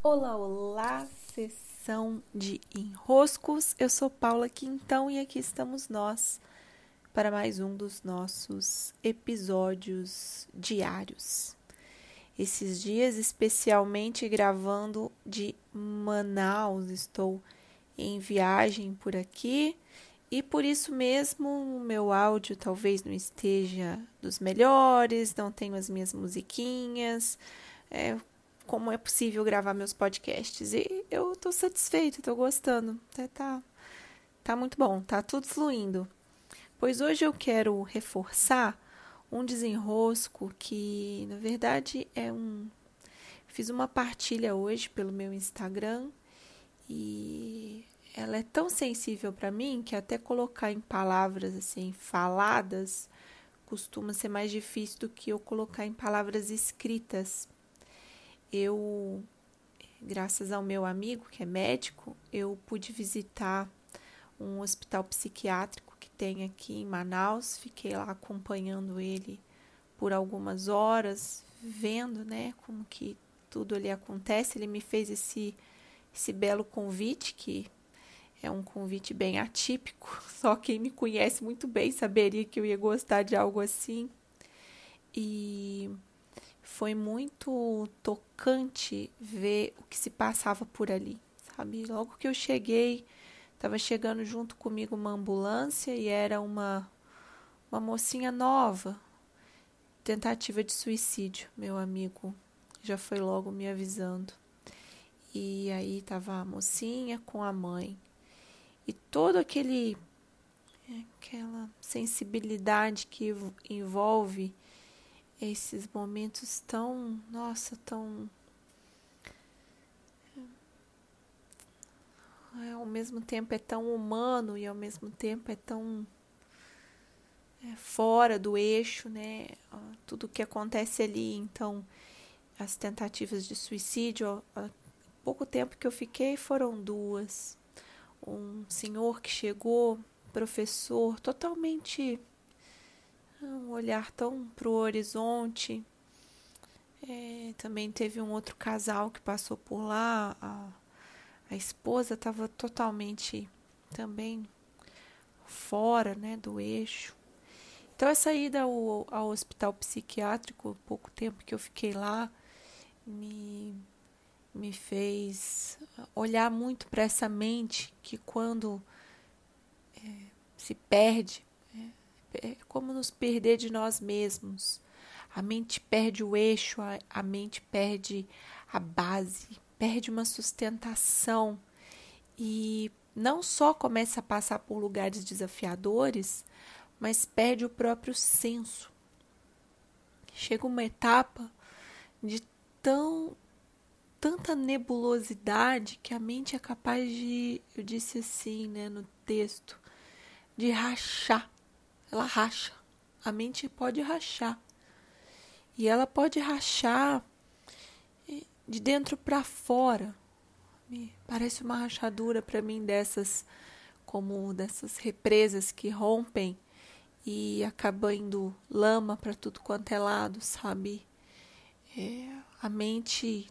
Olá, olá, sessão de enroscos. Eu sou Paula Quintão e aqui estamos nós para mais um dos nossos episódios diários. Esses dias, especialmente gravando de Manaus, estou em viagem por aqui e por isso mesmo o meu áudio talvez não esteja dos melhores, não tenho as minhas musiquinhas. É, como é possível gravar meus podcasts. E eu tô satisfeita, tô gostando. Tá, tá muito bom, tá tudo fluindo. Pois hoje eu quero reforçar um desenrosco que, na verdade, é um. Fiz uma partilha hoje pelo meu Instagram e ela é tão sensível para mim que até colocar em palavras assim faladas costuma ser mais difícil do que eu colocar em palavras escritas eu, graças ao meu amigo que é médico, eu pude visitar um hospital psiquiátrico que tem aqui em Manaus. Fiquei lá acompanhando ele por algumas horas, vendo, né, como que tudo ali acontece. Ele me fez esse esse belo convite que é um convite bem atípico. Só quem me conhece muito bem saberia que eu ia gostar de algo assim. E foi muito tocante ver o que se passava por ali, sabe? Logo que eu cheguei, estava chegando junto comigo uma ambulância e era uma uma mocinha nova, tentativa de suicídio, meu amigo já foi logo me avisando. E aí tava a mocinha com a mãe. E todo aquele aquela sensibilidade que envolve esses momentos tão, nossa, tão é, ao mesmo tempo é tão humano e ao mesmo tempo é tão é, fora do eixo, né? Tudo que acontece ali, então as tentativas de suicídio, há pouco tempo que eu fiquei foram duas. Um senhor que chegou, professor, totalmente um olhar tão pro horizonte. É, também teve um outro casal que passou por lá. A, a esposa estava totalmente também fora né, do eixo. Então, essa ida ao, ao hospital psiquiátrico, pouco tempo que eu fiquei lá, me, me fez olhar muito para essa mente que, quando é, se perde, é como nos perder de nós mesmos. A mente perde o eixo, a, a mente perde a base, perde uma sustentação e não só começa a passar por lugares desafiadores, mas perde o próprio senso. Chega uma etapa de tão tanta nebulosidade que a mente é capaz de, eu disse assim, né, no texto, de rachar ela racha. A mente pode rachar. E ela pode rachar de dentro para fora. Parece uma rachadura para mim dessas como dessas represas que rompem e acaba indo lama para tudo quanto é lado, sabe? É, a mente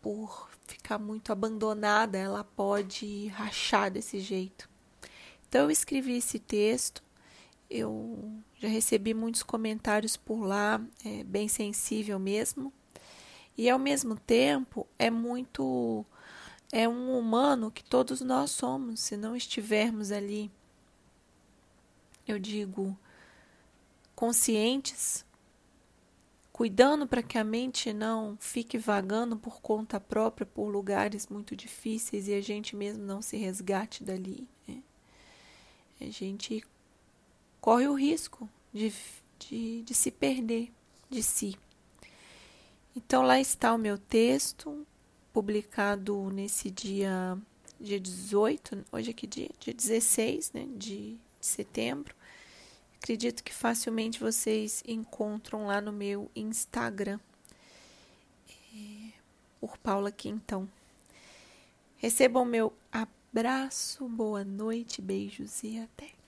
por ficar muito abandonada, ela pode rachar desse jeito. Então eu escrevi esse texto, eu já recebi muitos comentários por lá, é bem sensível mesmo. E ao mesmo tempo é muito é um humano que todos nós somos, se não estivermos ali, eu digo, conscientes, cuidando para que a mente não fique vagando por conta própria por lugares muito difíceis e a gente mesmo não se resgate dali. Né? A gente corre o risco de, de, de se perder de si. Então, lá está o meu texto, publicado nesse dia, dia 18, hoje é que dia? Dia 16 né, de, de setembro. Acredito que facilmente vocês encontram lá no meu Instagram, é, por Paula Quintão. Recebam meu abraço Abraço, boa noite, beijos e até.